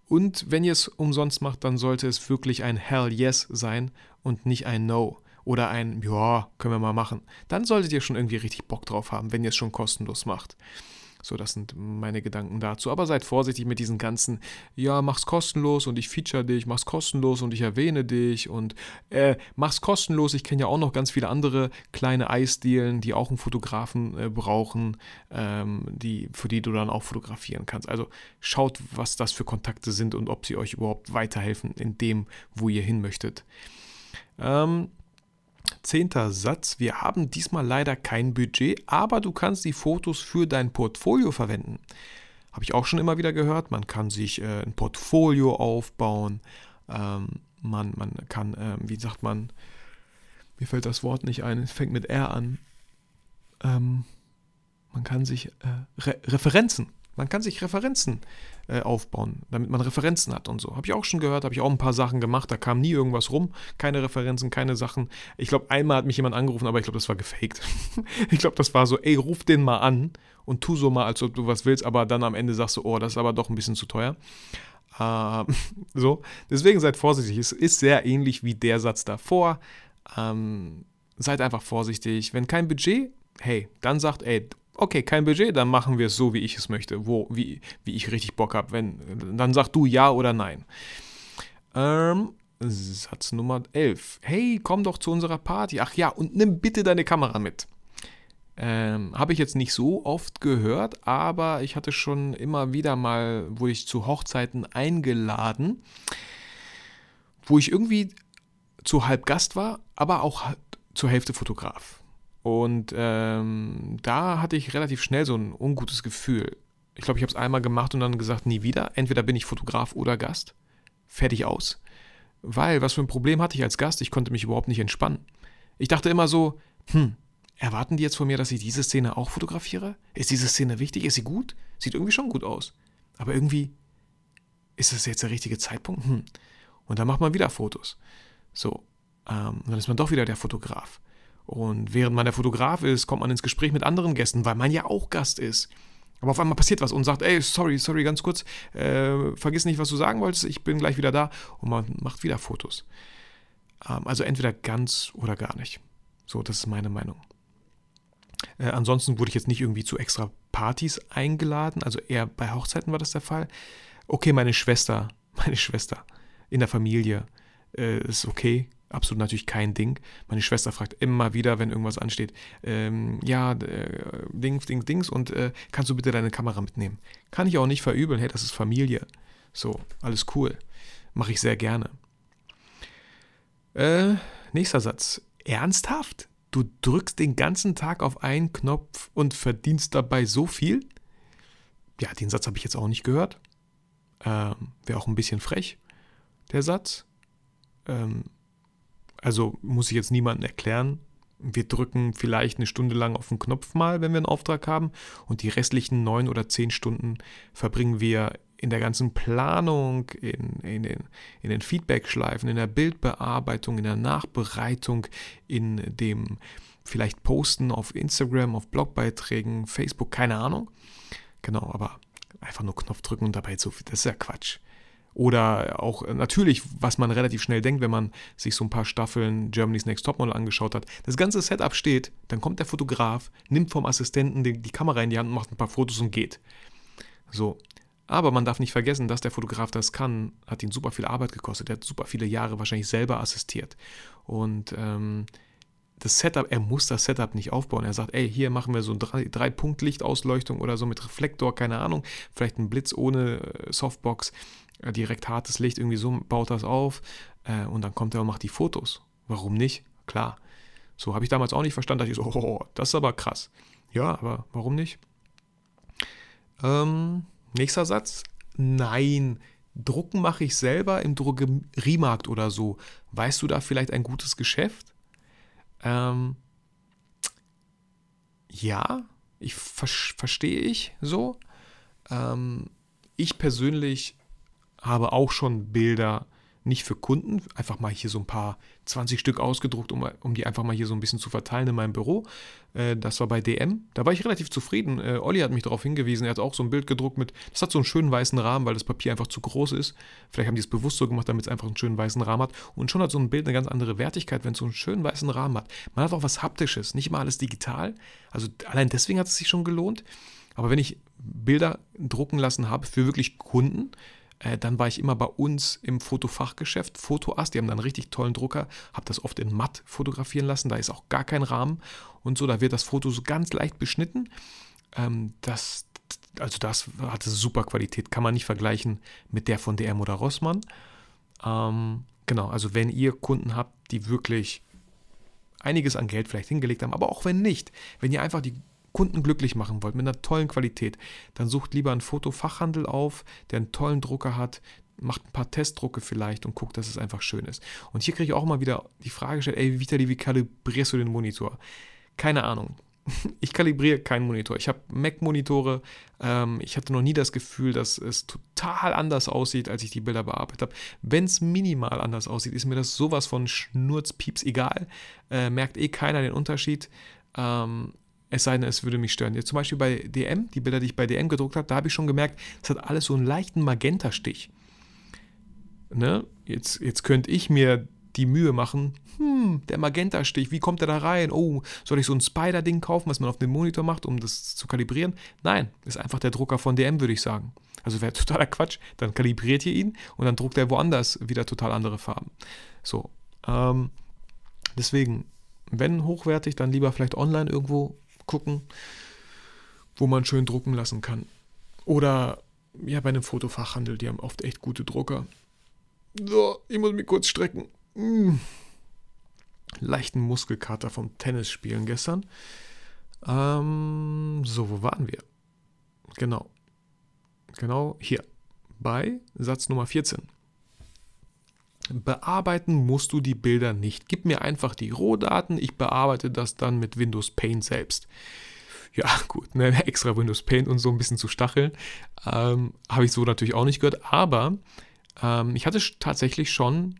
S2: Und wenn ihr es umsonst macht, dann sollte es wirklich ein Hell Yes sein und nicht ein No oder ein Ja, können wir mal machen. Dann solltet ihr schon irgendwie richtig Bock drauf haben, wenn ihr es schon kostenlos macht. So, das sind meine Gedanken dazu. Aber seid vorsichtig mit diesen ganzen, ja, mach's kostenlos und ich feature dich, mach's kostenlos und ich erwähne dich und äh, mach's kostenlos. Ich kenne ja auch noch ganz viele andere kleine Eisdielen, die auch einen Fotografen äh, brauchen, ähm, die, für die du dann auch fotografieren kannst. Also schaut, was das für Kontakte sind und ob sie euch überhaupt weiterhelfen in dem, wo ihr hin möchtet. Ähm, Zehnter Satz. Wir haben diesmal leider kein Budget, aber du kannst die Fotos für dein Portfolio verwenden. Habe ich auch schon immer wieder gehört. Man kann sich äh, ein Portfolio aufbauen. Ähm, man, man kann, äh, wie sagt man, mir fällt das Wort nicht ein, es fängt mit R an. Ähm, man kann sich äh, Re Referenzen man kann sich Referenzen äh, aufbauen, damit man Referenzen hat und so. Habe ich auch schon gehört, habe ich auch ein paar Sachen gemacht, da kam nie irgendwas rum. Keine Referenzen, keine Sachen. Ich glaube, einmal hat mich jemand angerufen, aber ich glaube, das war gefaked. ich glaube, das war so, ey, ruf den mal an und tu so mal, als ob du was willst, aber dann am Ende sagst du, oh, das ist aber doch ein bisschen zu teuer. Äh, so, deswegen seid vorsichtig. Es ist sehr ähnlich wie der Satz davor. Ähm, seid einfach vorsichtig. Wenn kein Budget, hey, dann sagt, ey, okay, kein Budget, dann machen wir es so, wie ich es möchte, wo, wie, wie ich richtig Bock habe. dann sag du ja oder nein. Ähm, Satz Nummer 11. Hey, komm doch zu unserer Party. Ach ja, und nimm bitte deine Kamera mit. Ähm, Habe ich jetzt nicht so oft gehört, aber ich hatte schon immer wieder mal, wo ich zu Hochzeiten eingeladen, wo ich irgendwie zu halb Gast war, aber auch zur Hälfte Fotograf. Und ähm, da hatte ich relativ schnell so ein ungutes Gefühl. Ich glaube, ich habe es einmal gemacht und dann gesagt, nie wieder. Entweder bin ich Fotograf oder Gast. Fertig aus. Weil, was für ein Problem hatte ich als Gast? Ich konnte mich überhaupt nicht entspannen. Ich dachte immer so, hm, erwarten die jetzt von mir, dass ich diese Szene auch fotografiere? Ist diese Szene wichtig? Ist sie gut? Sieht irgendwie schon gut aus. Aber irgendwie, ist das jetzt der richtige Zeitpunkt? Hm. Und dann macht man wieder Fotos. So, ähm, dann ist man doch wieder der Fotograf. Und während man der Fotograf ist, kommt man ins Gespräch mit anderen Gästen, weil man ja auch Gast ist. Aber auf einmal passiert was und sagt, ey, sorry, sorry, ganz kurz, äh, vergiss nicht, was du sagen wolltest, ich bin gleich wieder da. Und man macht wieder Fotos. Ähm, also entweder ganz oder gar nicht. So, das ist meine Meinung. Äh, ansonsten wurde ich jetzt nicht irgendwie zu extra Partys eingeladen, also eher bei Hochzeiten war das der Fall. Okay, meine Schwester, meine Schwester in der Familie äh, ist okay, Absolut natürlich kein Ding. Meine Schwester fragt immer wieder, wenn irgendwas ansteht, ähm, ja, äh, Dings, Dings, Dings und äh, kannst du bitte deine Kamera mitnehmen? Kann ich auch nicht verübeln, hey, das ist Familie. So, alles cool. Mache ich sehr gerne. Äh, nächster Satz. Ernsthaft? Du drückst den ganzen Tag auf einen Knopf und verdienst dabei so viel? Ja, den Satz habe ich jetzt auch nicht gehört. Ähm, Wäre auch ein bisschen frech, der Satz. Ähm, also muss ich jetzt niemandem erklären. Wir drücken vielleicht eine Stunde lang auf den Knopf mal, wenn wir einen Auftrag haben, und die restlichen neun oder zehn Stunden verbringen wir in der ganzen Planung, in, in den, in den Feedback-Schleifen, in der Bildbearbeitung, in der Nachbereitung, in dem vielleicht Posten auf Instagram, auf Blogbeiträgen, Facebook, keine Ahnung. Genau, aber einfach nur Knopf drücken und dabei so, das ist ja Quatsch. Oder auch äh, natürlich, was man relativ schnell denkt, wenn man sich so ein paar Staffeln Germany's Next Topmodel angeschaut hat. Das ganze Setup steht, dann kommt der Fotograf, nimmt vom Assistenten die, die Kamera in die Hand, macht ein paar Fotos und geht. So. Aber man darf nicht vergessen, dass der Fotograf das kann, hat ihn super viel Arbeit gekostet. Er hat super viele Jahre wahrscheinlich selber assistiert. Und ähm, das Setup, er muss das Setup nicht aufbauen. Er sagt, ey, hier machen wir so drei, drei Punkt Lichtausleuchtung oder so mit Reflektor, keine Ahnung, vielleicht ein Blitz ohne äh, Softbox. Äh, direkt hartes Licht, irgendwie so baut das auf äh, und dann kommt er und macht die Fotos. Warum nicht? Klar. So habe ich damals auch nicht verstanden, dass ich so, oh, das ist aber krass. Ja, aber warum nicht? Ähm, nächster Satz. Nein, Drucken mache ich selber im Drogeriemarkt oder so. Weißt du da vielleicht ein gutes Geschäft? Ähm, ja, ich ver verstehe ich so. Ähm, ich persönlich habe auch schon Bilder nicht für Kunden, einfach mal hier so ein paar 20 Stück ausgedruckt, um, um die einfach mal hier so ein bisschen zu verteilen in meinem Büro. Äh, das war bei DM. Da war ich relativ zufrieden. Äh, Olli hat mich darauf hingewiesen. Er hat auch so ein Bild gedruckt mit, das hat so einen schönen weißen Rahmen, weil das Papier einfach zu groß ist. Vielleicht haben die es bewusst so gemacht, damit es einfach einen schönen weißen Rahmen hat. Und schon hat so ein Bild eine ganz andere Wertigkeit, wenn es so einen schönen weißen Rahmen hat. Man hat auch was Haptisches, nicht immer alles digital. Also allein deswegen hat es sich schon gelohnt. Aber wenn ich Bilder drucken lassen habe für wirklich Kunden, äh, dann war ich immer bei uns im Fotofachgeschäft, Fotoast, die haben da einen richtig tollen Drucker, habe das oft in matt fotografieren lassen, da ist auch gar kein Rahmen. Und so, da wird das Foto so ganz leicht beschnitten. Ähm, das, also das hatte super Qualität, kann man nicht vergleichen mit der von DM oder Rossmann. Ähm, genau, also wenn ihr Kunden habt, die wirklich einiges an Geld vielleicht hingelegt haben, aber auch wenn nicht, wenn ihr einfach die Kunden glücklich machen wollt mit einer tollen Qualität, dann sucht lieber einen Fotofachhandel auf, der einen tollen Drucker hat, macht ein paar Testdrucke vielleicht und guckt, dass es einfach schön ist. Und hier kriege ich auch mal wieder die Frage gestellt, ey Vitali, wie kalibrierst du den Monitor? Keine Ahnung. Ich kalibriere keinen Monitor. Ich habe Mac-Monitore. Ähm, ich hatte noch nie das Gefühl, dass es total anders aussieht, als ich die Bilder bearbeitet habe. Wenn es minimal anders aussieht, ist mir das sowas von Schnurzpieps egal. Äh, merkt eh keiner den Unterschied. Ähm, es sei denn, es würde mich stören. Jetzt zum Beispiel bei DM, die Bilder, die ich bei DM gedruckt habe, da habe ich schon gemerkt, es hat alles so einen leichten Magenta-Stich. Ne? Jetzt, jetzt könnte ich mir die Mühe machen, hm, der Magenta-Stich, wie kommt der da rein? Oh, soll ich so ein Spider-Ding kaufen, was man auf dem Monitor macht, um das zu kalibrieren? Nein, ist einfach der Drucker von DM, würde ich sagen. Also wäre totaler Quatsch. Dann kalibriert ihr ihn und dann druckt er woanders wieder total andere Farben. So, ähm, deswegen, wenn hochwertig, dann lieber vielleicht online irgendwo gucken, wo man schön drucken lassen kann. Oder ja, bei einem Fotofachhandel, die haben oft echt gute Drucker. So, ich muss mich kurz strecken. Hm. Leichten Muskelkater vom Tennisspielen gestern. Ähm, so, wo waren wir? Genau. Genau hier. Bei Satz Nummer 14. Bearbeiten musst du die Bilder nicht. Gib mir einfach die Rohdaten, ich bearbeite das dann mit Windows Paint selbst. Ja, gut, ne, extra Windows Paint und so ein bisschen zu stacheln, ähm, habe ich so natürlich auch nicht gehört. Aber ähm, ich hatte tatsächlich schon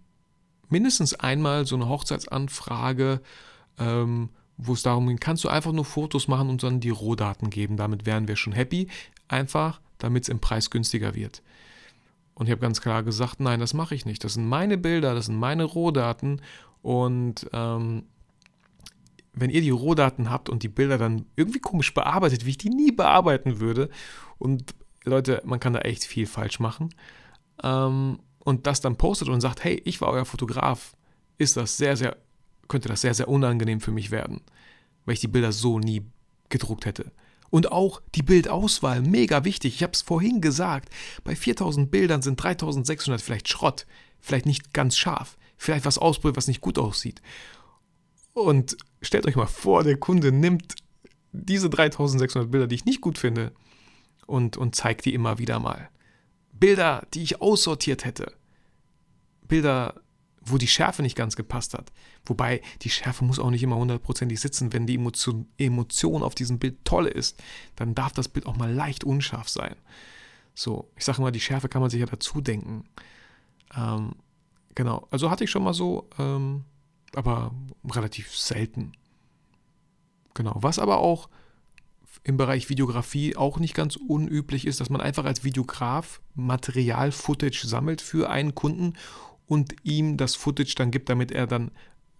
S2: mindestens einmal so eine Hochzeitsanfrage, ähm, wo es darum ging, kannst du einfach nur Fotos machen und dann die Rohdaten geben. Damit wären wir schon happy, einfach damit es im Preis günstiger wird. Und ich habe ganz klar gesagt, nein, das mache ich nicht. Das sind meine Bilder, das sind meine Rohdaten. Und ähm, wenn ihr die Rohdaten habt und die Bilder dann irgendwie komisch bearbeitet, wie ich die nie bearbeiten würde, und Leute, man kann da echt viel falsch machen, ähm, und das dann postet und sagt, hey, ich war euer Fotograf, ist das sehr, sehr, könnte das sehr, sehr unangenehm für mich werden, weil ich die Bilder so nie gedruckt hätte. Und auch die Bildauswahl, mega wichtig. Ich habe es vorhin gesagt, bei 4000 Bildern sind 3600 vielleicht Schrott, vielleicht nicht ganz scharf, vielleicht was ausbrüht, was nicht gut aussieht. Und stellt euch mal vor, der Kunde nimmt diese 3600 Bilder, die ich nicht gut finde, und, und zeigt die immer wieder mal. Bilder, die ich aussortiert hätte. Bilder, wo die Schärfe nicht ganz gepasst hat. Wobei die Schärfe muss auch nicht immer hundertprozentig sitzen. Wenn die Emotion, Emotion auf diesem Bild toll ist, dann darf das Bild auch mal leicht unscharf sein. So, ich sage mal, die Schärfe kann man sich ja dazu denken. Ähm, genau, also hatte ich schon mal so, ähm, aber relativ selten. Genau, was aber auch im Bereich Videografie auch nicht ganz unüblich ist, dass man einfach als Videograf Material, Footage sammelt für einen Kunden und ihm das Footage dann gibt, damit er dann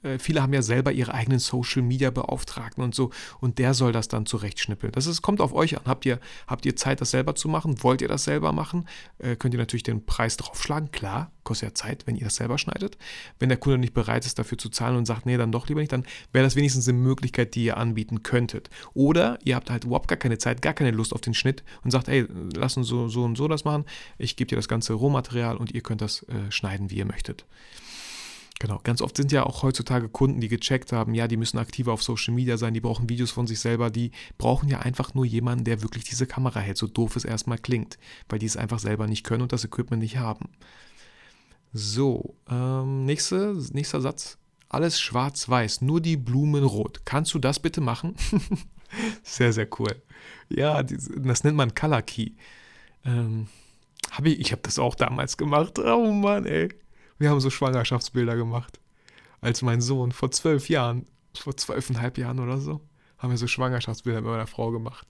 S2: äh, viele haben ja selber ihre eigenen Social Media Beauftragten und so und der soll das dann zurechtschnippeln. Das ist, kommt auf euch an. Habt ihr, habt ihr Zeit, das selber zu machen? Wollt ihr das selber machen? Äh, könnt ihr natürlich den Preis draufschlagen. Klar, kostet ja Zeit, wenn ihr das selber schneidet. Wenn der Kunde nicht bereit ist, dafür zu zahlen und sagt, nee, dann doch lieber nicht, dann wäre das wenigstens eine Möglichkeit, die ihr anbieten könntet. Oder ihr habt halt überhaupt gar keine Zeit, gar keine Lust auf den Schnitt und sagt, hey, lass uns so, so und so das machen. Ich gebe dir das ganze Rohmaterial und ihr könnt das äh, schneiden, wie ihr möchtet. Genau, ganz oft sind ja auch heutzutage Kunden, die gecheckt haben, ja, die müssen aktiver auf Social Media sein, die brauchen Videos von sich selber, die brauchen ja einfach nur jemanden, der wirklich diese Kamera hält, so doof es erstmal klingt, weil die es einfach selber nicht können und das Equipment nicht haben. So, ähm, nächste, nächster Satz. Alles schwarz-weiß, nur die Blumen rot. Kannst du das bitte machen? sehr, sehr cool. Ja, das nennt man Color Key. Ähm, hab ich ich habe das auch damals gemacht. Oh Mann, ey. Wir haben so Schwangerschaftsbilder gemacht. Als mein Sohn vor zwölf Jahren, vor zwölfeinhalb Jahren oder so, haben wir so Schwangerschaftsbilder mit meiner Frau gemacht.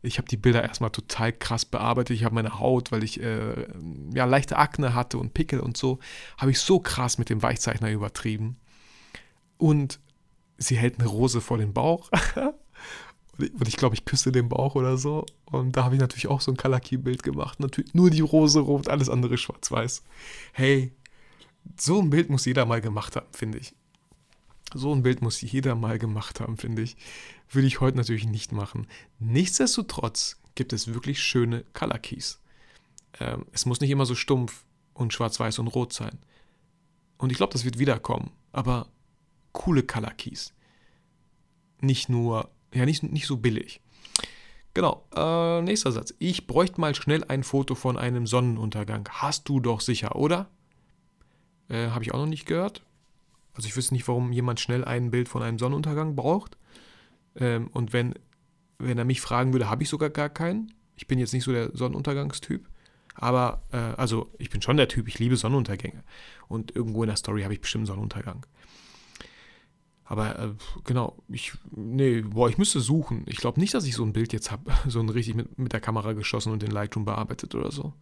S2: Ich habe die Bilder erstmal total krass bearbeitet. Ich habe meine Haut, weil ich äh, ja, leichte Akne hatte und Pickel und so, habe ich so krass mit dem Weichzeichner übertrieben. Und sie hält eine Rose vor den Bauch. und ich glaube, ich küsse den Bauch oder so. Und da habe ich natürlich auch so ein Kalaki-Bild gemacht. Natürlich nur die Rose rot, alles andere schwarz-weiß. Hey, so ein Bild muss jeder mal gemacht haben, finde ich. So ein Bild muss jeder mal gemacht haben, finde ich. Würde ich heute natürlich nicht machen. Nichtsdestotrotz gibt es wirklich schöne Color Keys. Ähm, es muss nicht immer so stumpf und schwarz-weiß und rot sein. Und ich glaube, das wird wiederkommen. Aber coole Color Keys. Nicht nur, ja, nicht, nicht so billig. Genau, äh, nächster Satz. Ich bräuchte mal schnell ein Foto von einem Sonnenuntergang. Hast du doch sicher, oder? Äh, Habe ich auch noch nicht gehört. Also ich wüsste nicht, warum jemand schnell ein Bild von einem Sonnenuntergang braucht. Ähm, und wenn, wenn er mich fragen würde, habe ich sogar gar keinen. Ich bin jetzt nicht so der Sonnenuntergangstyp. Aber, äh, also ich bin schon der Typ, ich liebe Sonnenuntergänge. Und irgendwo in der Story habe ich bestimmt Sonnenuntergang. Aber äh, genau, ich, nee, boah, ich müsste suchen. Ich glaube nicht, dass ich so ein Bild jetzt habe, so ein richtig mit, mit der Kamera geschossen und den Lightroom bearbeitet oder so.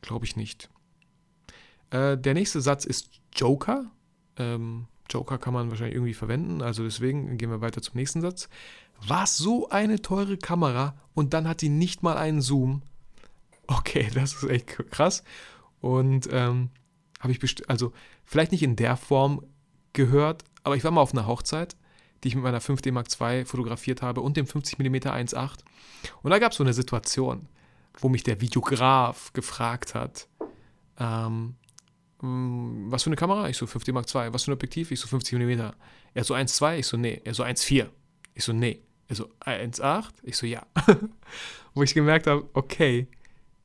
S2: Glaube ich nicht. Äh, der nächste Satz ist Joker. Ähm, Joker kann man wahrscheinlich irgendwie verwenden, also deswegen gehen wir weiter zum nächsten Satz. Was so eine teure Kamera und dann hat die nicht mal einen Zoom. Okay, das ist echt krass. Und ähm, habe ich also vielleicht nicht in der Form gehört, aber ich war mal auf einer Hochzeit, die ich mit meiner 5D Mark II fotografiert habe und dem 50mm 1.8. Und da gab es so eine Situation, wo mich der Videograf gefragt hat, ähm, hm, was für eine Kamera? Ich so 5D Mark II. Was für ein Objektiv? Ich so 50 mm. Er so 1,2? Ich so nee. Er so 1,4. Ich so nee. Er so 1,8? Ich so ja. Wo ich gemerkt habe, okay,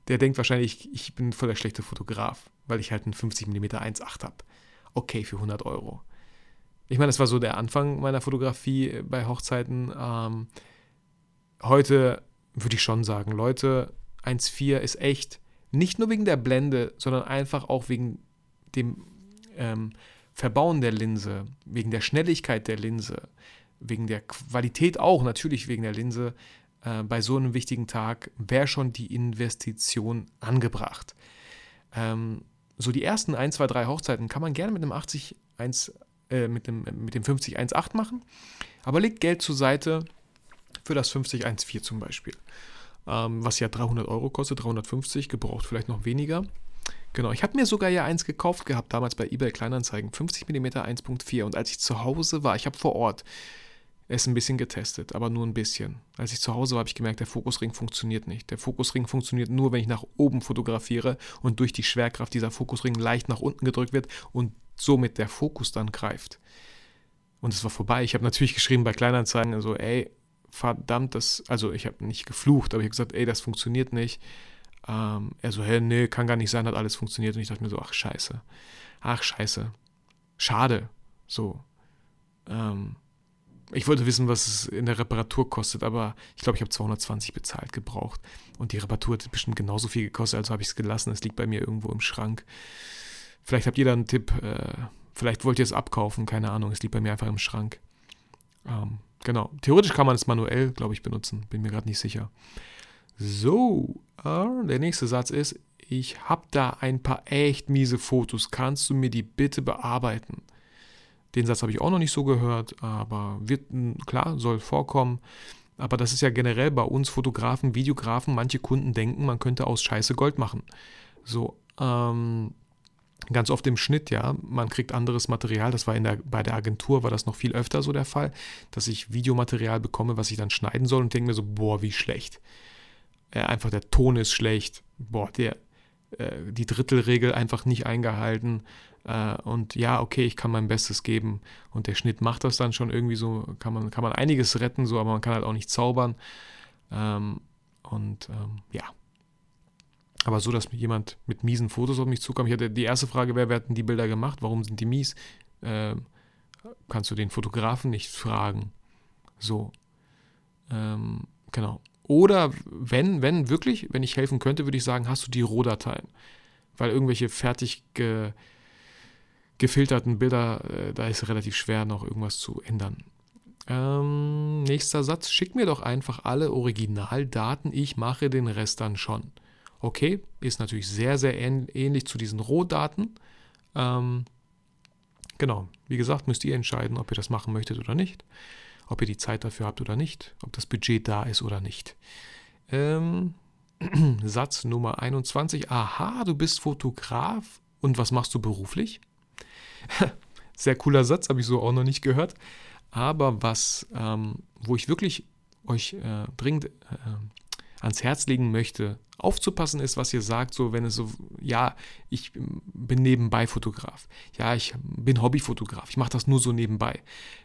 S2: der denkt wahrscheinlich, ich bin voll der schlechte Fotograf, weil ich halt einen 50 mm 1,8 habe. Okay, für 100 Euro. Ich meine, das war so der Anfang meiner Fotografie bei Hochzeiten. Ähm, heute würde ich schon sagen, Leute, 1,4 ist echt nicht nur wegen der Blende, sondern einfach auch wegen dem ähm, Verbauen der Linse, wegen der Schnelligkeit der Linse, wegen der Qualität auch, natürlich wegen der Linse, äh, bei so einem wichtigen Tag wäre schon die Investition angebracht. Ähm, so die ersten 1, 2, 3 Hochzeiten kann man gerne mit dem 80 1, äh, mit dem, mit dem 50 1.8 machen, aber legt Geld zur Seite für das 50 1.4 zum Beispiel, ähm, was ja 300 Euro kostet, 350, gebraucht vielleicht noch weniger Genau, ich habe mir sogar ja eins gekauft gehabt, damals bei eBay Kleinanzeigen, 50 mm 1.4. Und als ich zu Hause war, ich habe vor Ort es ein bisschen getestet, aber nur ein bisschen. Als ich zu Hause war, habe ich gemerkt, der Fokusring funktioniert nicht. Der Fokusring funktioniert nur, wenn ich nach oben fotografiere und durch die Schwerkraft dieser Fokusring leicht nach unten gedrückt wird und somit der Fokus dann greift. Und es war vorbei. Ich habe natürlich geschrieben bei Kleinanzeigen, also ey, verdammt, das, also ich habe nicht geflucht, aber ich habe gesagt, ey, das funktioniert nicht. Ähm, er so, hä, nee, kann gar nicht sein, hat alles funktioniert. Und ich dachte mir so, ach scheiße. Ach scheiße. Schade. So. Ähm, ich wollte wissen, was es in der Reparatur kostet, aber ich glaube, ich habe 220 bezahlt gebraucht. Und die Reparatur hat bestimmt genauso viel gekostet, also habe ich es gelassen. Es liegt bei mir irgendwo im Schrank. Vielleicht habt ihr da einen Tipp. Äh, vielleicht wollt ihr es abkaufen, keine Ahnung. Es liegt bei mir einfach im Schrank. Ähm, genau. Theoretisch kann man es manuell, glaube ich, benutzen. Bin mir gerade nicht sicher. So, äh, der nächste Satz ist, ich habe da ein paar echt miese Fotos. Kannst du mir die bitte bearbeiten? Den Satz habe ich auch noch nicht so gehört, aber wird, klar, soll vorkommen. Aber das ist ja generell bei uns Fotografen, Videografen. Manche Kunden denken, man könnte aus Scheiße Gold machen. So, ähm, ganz oft im Schnitt, ja, man kriegt anderes Material. Das war in der, bei der Agentur war das noch viel öfter so der Fall, dass ich Videomaterial bekomme, was ich dann schneiden soll und denke mir so, boah, wie schlecht. Äh, einfach der Ton ist schlecht. Boah, der, äh, die Drittelregel einfach nicht eingehalten. Äh, und ja, okay, ich kann mein Bestes geben. Und der Schnitt macht das dann schon irgendwie so, kann man, kann man einiges retten, so, aber man kann halt auch nicht zaubern. Ähm, und ähm, ja. Aber so, dass jemand mit miesen Fotos auf mich zukommt. Ich hatte die erste Frage, wer, wer hat denn die Bilder gemacht? Warum sind die mies? Ähm, kannst du den Fotografen nicht fragen. So. Ähm, genau. Oder wenn, wenn wirklich, wenn ich helfen könnte, würde ich sagen, hast du die Rohdateien? Weil irgendwelche fertig ge, gefilterten Bilder, äh, da ist relativ schwer noch irgendwas zu ändern. Ähm, nächster Satz, schick mir doch einfach alle Originaldaten, ich mache den Rest dann schon. Okay, ist natürlich sehr, sehr ähnlich zu diesen Rohdaten. Ähm, genau, wie gesagt, müsst ihr entscheiden, ob ihr das machen möchtet oder nicht ob ihr die Zeit dafür habt oder nicht, ob das Budget da ist oder nicht. Ähm, Satz Nummer 21. Aha, du bist Fotograf und was machst du beruflich? Sehr cooler Satz, habe ich so auch noch nicht gehört. Aber was, ähm, wo ich wirklich euch äh, dringend äh, ans Herz legen möchte, aufzupassen ist, was ihr sagt, so wenn es so, ja, ich bin nebenbei Fotograf, ja, ich bin Hobbyfotograf, ich mache das nur so nebenbei.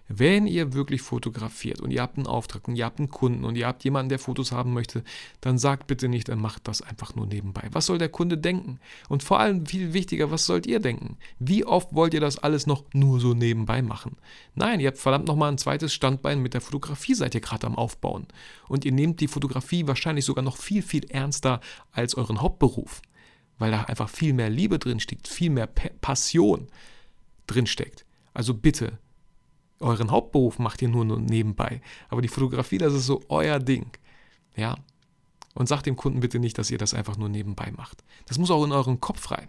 S2: Wenn ihr wirklich fotografiert und ihr habt einen Auftrag und ihr habt einen Kunden und ihr habt jemanden, der Fotos haben möchte, dann sagt bitte nicht, er macht das einfach nur nebenbei. Was soll der Kunde denken? Und vor allem viel wichtiger, was sollt ihr denken? Wie oft wollt ihr das alles noch nur so nebenbei machen? Nein, ihr habt verdammt nochmal ein zweites Standbein mit der Fotografie seid ihr gerade am Aufbauen. Und ihr nehmt die Fotografie wahrscheinlich sogar noch viel, viel ernster als euren Hauptberuf, weil da einfach viel mehr Liebe drin steckt, viel mehr Passion drin steckt. Also bitte, euren Hauptberuf macht ihr nur nebenbei, aber die Fotografie, das ist so euer Ding. Ja? Und sagt dem Kunden bitte nicht, dass ihr das einfach nur nebenbei macht. Das muss auch in euren Kopf rein.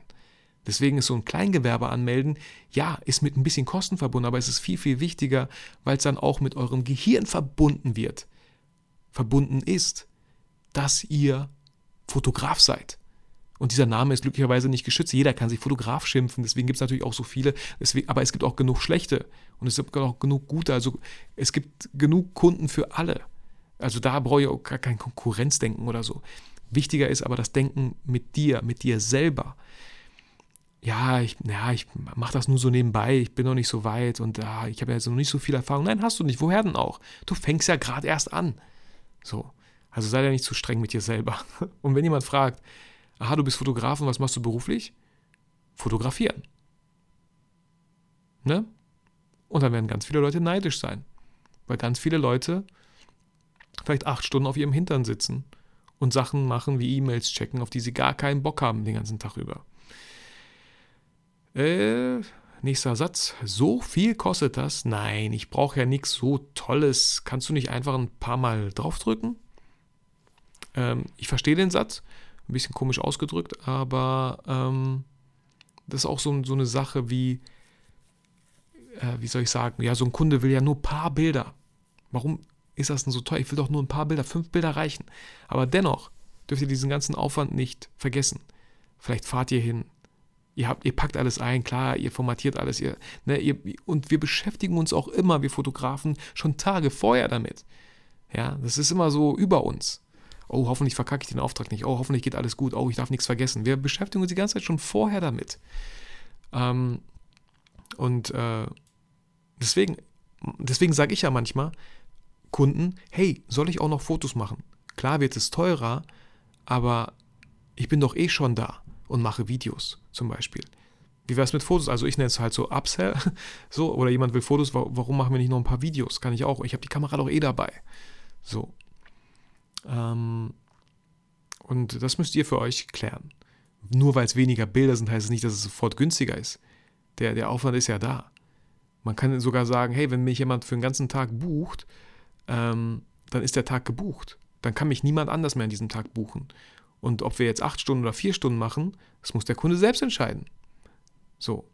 S2: Deswegen ist so ein Kleingewerbe anmelden, ja, ist mit ein bisschen Kosten verbunden, aber es ist viel, viel wichtiger, weil es dann auch mit eurem Gehirn verbunden wird, verbunden ist, dass ihr Fotograf seid. Und dieser Name ist glücklicherweise nicht geschützt. Jeder kann sich Fotograf schimpfen, deswegen gibt es natürlich auch so viele. Deswegen, aber es gibt auch genug schlechte und es gibt auch genug gute. Also es gibt genug Kunden für alle. Also da brauche ich auch gar kein Konkurrenzdenken oder so. Wichtiger ist aber das Denken mit dir, mit dir selber. Ja, ich, ja, ich mache das nur so nebenbei, ich bin noch nicht so weit und ah, ich habe ja jetzt noch nicht so viel Erfahrung. Nein, hast du nicht. Woher denn auch? Du fängst ja gerade erst an. So. Also sei da nicht zu streng mit dir selber. Und wenn jemand fragt, aha, du bist Fotograf und was machst du beruflich? Fotografieren. Ne? Und dann werden ganz viele Leute neidisch sein. Weil ganz viele Leute vielleicht acht Stunden auf ihrem Hintern sitzen und Sachen machen wie E-Mails checken, auf die sie gar keinen Bock haben den ganzen Tag über. Äh, nächster Satz. So viel kostet das? Nein, ich brauche ja nichts so Tolles. Kannst du nicht einfach ein paar Mal draufdrücken? Ähm, ich verstehe den Satz, ein bisschen komisch ausgedrückt, aber ähm, das ist auch so, so eine Sache wie, äh, wie soll ich sagen, ja, so ein Kunde will ja nur ein paar Bilder. Warum ist das denn so teuer? Ich will doch nur ein paar Bilder, fünf Bilder reichen. Aber dennoch dürft ihr diesen ganzen Aufwand nicht vergessen. Vielleicht fahrt ihr hin, Ihr, habt, ihr packt alles ein, klar, ihr formatiert alles, ihr, ne, ihr, und wir beschäftigen uns auch immer, wir Fotografen, schon Tage vorher damit. Ja, das ist immer so über uns. Oh, hoffentlich verkacke ich den Auftrag nicht. Oh, hoffentlich geht alles gut. Oh, ich darf nichts vergessen. Wir beschäftigen uns die ganze Zeit schon vorher damit. Ähm, und äh, deswegen, deswegen sage ich ja manchmal Kunden, hey, soll ich auch noch Fotos machen? Klar wird es teurer, aber ich bin doch eh schon da und mache Videos zum Beispiel. Wie wäre es mit Fotos? Also ich nenne es halt so Upsell. So, oder jemand will Fotos, warum machen wir nicht noch ein paar Videos? Kann ich auch. Ich habe die Kamera doch eh dabei. So. Ähm, und das müsst ihr für euch klären. Nur weil es weniger Bilder sind, heißt es nicht, dass es sofort günstiger ist. Der, der Aufwand ist ja da. Man kann sogar sagen, hey, wenn mich jemand für einen ganzen Tag bucht, ähm, dann ist der Tag gebucht. Dann kann mich niemand anders mehr an diesem Tag buchen. Und ob wir jetzt acht Stunden oder vier Stunden machen, das muss der Kunde selbst entscheiden. So.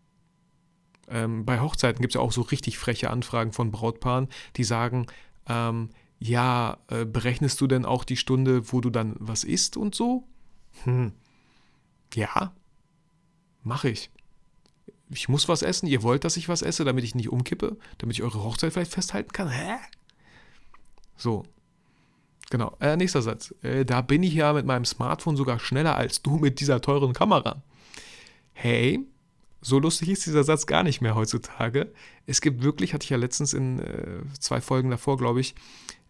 S2: Ähm, bei Hochzeiten gibt es ja auch so richtig freche Anfragen von Brautpaaren, die sagen, ähm, ja, äh, berechnest du denn auch die Stunde, wo du dann was isst und so? Hm. Ja, mache ich. Ich muss was essen. Ihr wollt, dass ich was esse, damit ich nicht umkippe, damit ich eure Hochzeit vielleicht festhalten kann. Hä? So. Genau. Äh, nächster Satz. Äh, da bin ich ja mit meinem Smartphone sogar schneller als du mit dieser teuren Kamera. Hey, so lustig ist dieser Satz gar nicht mehr heutzutage. Es gibt wirklich, hatte ich ja letztens in äh, zwei Folgen davor, glaube ich,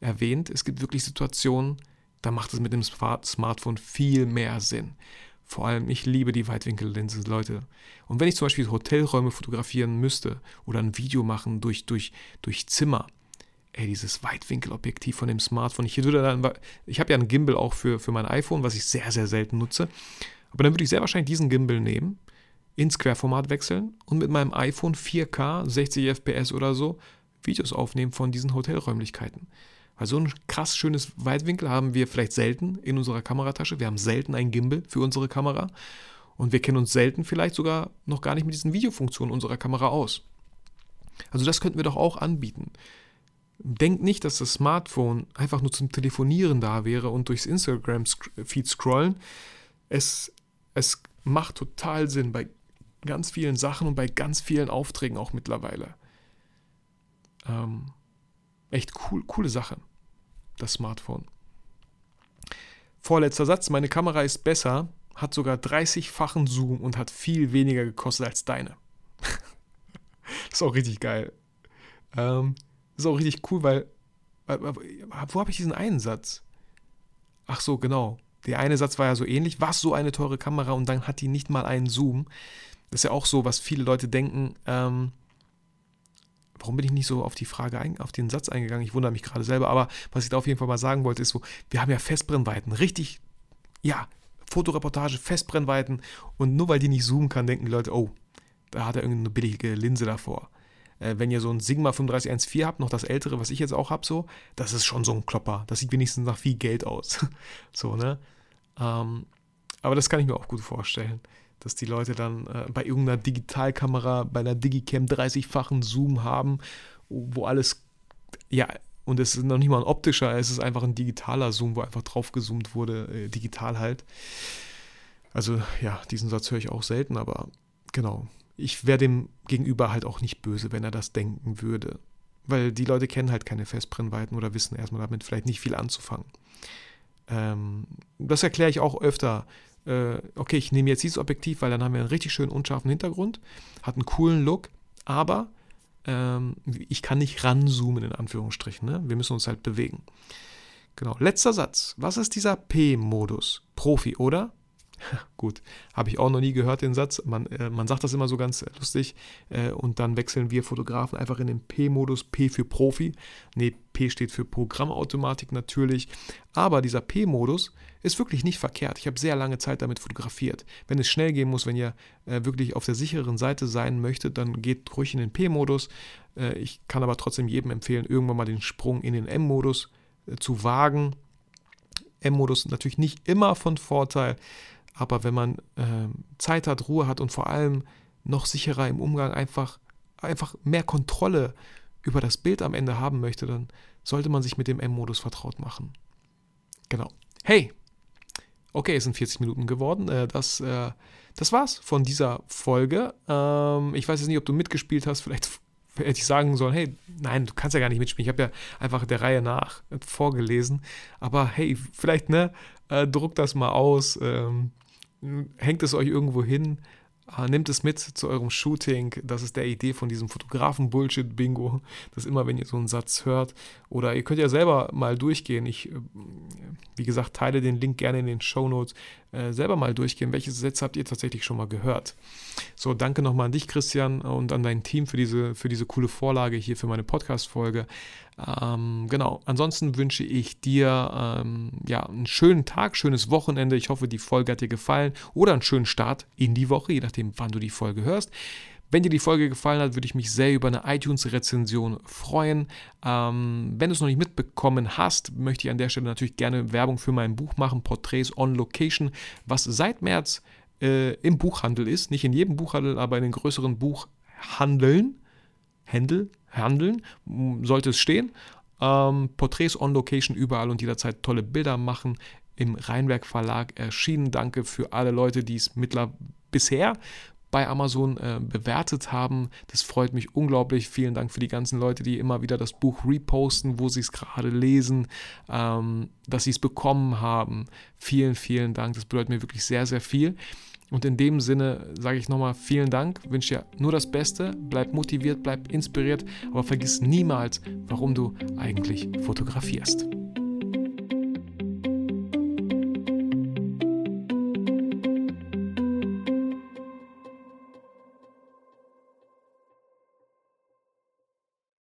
S2: erwähnt, es gibt wirklich Situationen, da macht es mit dem Smartphone viel mehr Sinn. Vor allem, ich liebe die Weitwinkellinse, Leute. Und wenn ich zum Beispiel Hotelräume fotografieren müsste oder ein Video machen durch, durch, durch Zimmer, ey, dieses Weitwinkelobjektiv von dem Smartphone, ich, ich habe ja einen Gimbal auch für, für mein iPhone, was ich sehr, sehr selten nutze. Aber dann würde ich sehr wahrscheinlich diesen Gimbal nehmen, ins Querformat wechseln und mit meinem iPhone 4K, 60 FPS oder so, Videos aufnehmen von diesen Hotelräumlichkeiten. Weil so ein krass schönes Weitwinkel haben wir vielleicht selten in unserer Kameratasche. Wir haben selten ein Gimbal für unsere Kamera. Und wir kennen uns selten vielleicht sogar noch gar nicht mit diesen Videofunktionen unserer Kamera aus. Also das könnten wir doch auch anbieten. Denkt nicht, dass das Smartphone einfach nur zum Telefonieren da wäre und durchs Instagram-Feed scrollen. Es, es macht total Sinn bei ganz vielen Sachen und bei ganz vielen Aufträgen auch mittlerweile. Ähm, echt cool, coole Sache das Smartphone. Vorletzter Satz, meine Kamera ist besser, hat sogar 30-fachen Zoom und hat viel weniger gekostet als deine. ist auch richtig geil. Ähm, ist auch richtig cool, weil, wo habe ich diesen einen Satz? Ach so, genau. Der eine Satz war ja so ähnlich. Was so eine teure Kamera und dann hat die nicht mal einen Zoom. Das ist ja auch so, was viele Leute denken. Ähm, warum bin ich nicht so auf die Frage, ein, auf den Satz eingegangen? Ich wundere mich gerade selber, aber was ich da auf jeden Fall mal sagen wollte, ist so, wir haben ja Festbrennweiten, richtig, ja, Fotoreportage, Festbrennweiten und nur weil die nicht zoomen kann, denken die Leute, oh, da hat er irgendeine billige Linse davor. Äh, wenn ihr so ein Sigma 3514 habt, noch das ältere, was ich jetzt auch habe, so, das ist schon so ein Klopper. Das sieht wenigstens nach viel Geld aus. so, ne? Ähm, aber das kann ich mir auch gut vorstellen dass die Leute dann äh, bei irgendeiner Digitalkamera, bei einer Digicam 30-fachen Zoom haben, wo alles, ja, und es ist noch nicht mal ein optischer, es ist einfach ein digitaler Zoom, wo einfach drauf gezoomt wurde, äh, digital halt. Also ja, diesen Satz höre ich auch selten, aber genau. Ich wäre dem gegenüber halt auch nicht böse, wenn er das denken würde. Weil die Leute kennen halt keine Festbrennweiten oder wissen erstmal damit vielleicht nicht viel anzufangen. Ähm, das erkläre ich auch öfter äh, okay, ich nehme jetzt dieses Objektiv, weil dann haben wir einen richtig schönen unscharfen Hintergrund, hat einen coolen Look, aber ähm, ich kann nicht ranzoomen, in Anführungsstrichen. Ne? Wir müssen uns halt bewegen. Genau. Letzter Satz. Was ist dieser P-Modus? Profi, oder? Gut, habe ich auch noch nie gehört, den Satz. Man, äh, man sagt das immer so ganz lustig. Äh, und dann wechseln wir Fotografen einfach in den P-Modus. P für Profi. Ne, P steht für Programmautomatik natürlich. Aber dieser P-Modus ist wirklich nicht verkehrt. Ich habe sehr lange Zeit damit fotografiert. Wenn es schnell gehen muss, wenn ihr äh, wirklich auf der sicheren Seite sein möchtet, dann geht ruhig in den P-Modus. Äh, ich kann aber trotzdem jedem empfehlen, irgendwann mal den Sprung in den M-Modus äh, zu wagen. M-Modus natürlich nicht immer von Vorteil, aber wenn man äh, Zeit hat, Ruhe hat und vor allem noch sicherer im Umgang einfach, einfach mehr Kontrolle über das Bild am Ende haben möchte, dann sollte man sich mit dem M-Modus vertraut machen. Genau. Hey, Okay, es sind 40 Minuten geworden. Äh, das, äh, das war's von dieser Folge. Ähm, ich weiß jetzt nicht, ob du mitgespielt hast. Vielleicht hätte ich sagen sollen, hey, nein, du kannst ja gar nicht mitspielen. Ich habe ja einfach der Reihe nach vorgelesen. Aber hey, vielleicht, ne, äh, druckt das mal aus, ähm, hängt es euch irgendwo hin, äh, nehmt es mit zu eurem Shooting. Das ist der Idee von diesem Fotografen-Bullshit-Bingo. Das immer, wenn ihr so einen Satz hört. Oder ihr könnt ja selber mal durchgehen. Ich, äh, wie gesagt, teile den Link gerne in den Show Notes. Äh, selber mal durchgehen. Welche Sätze habt ihr tatsächlich schon mal gehört? So, danke nochmal an dich, Christian, und an dein Team für diese, für diese coole Vorlage hier für meine Podcast-Folge. Ähm, genau, ansonsten wünsche ich dir ähm, ja, einen schönen Tag, schönes Wochenende. Ich hoffe, die Folge hat dir gefallen oder einen schönen Start in die Woche, je nachdem, wann du die Folge hörst. Wenn dir die Folge gefallen hat, würde ich mich sehr über eine iTunes-Rezension freuen. Ähm, wenn du es noch nicht mitbekommen hast, möchte ich an der Stelle natürlich gerne Werbung für mein Buch machen, Portraits on Location, was seit März äh, im Buchhandel ist. Nicht in jedem Buchhandel, aber in den größeren Buchhandeln. Händel, Handeln sollte es stehen. Ähm, Porträts on Location überall und jederzeit tolle Bilder machen. Im Rheinwerk Verlag erschienen. Danke für alle Leute, die es mittlerweile bisher bei Amazon äh, bewertet haben. Das freut mich unglaublich. Vielen Dank für die ganzen Leute, die immer wieder das Buch reposten, wo sie es gerade lesen, ähm, dass sie es bekommen haben. Vielen, vielen Dank. Das bedeutet mir wirklich sehr, sehr viel. Und in dem Sinne sage ich nochmal vielen Dank, wünsche dir nur das Beste, bleib motiviert, bleib inspiriert, aber vergiss niemals, warum du eigentlich fotografierst.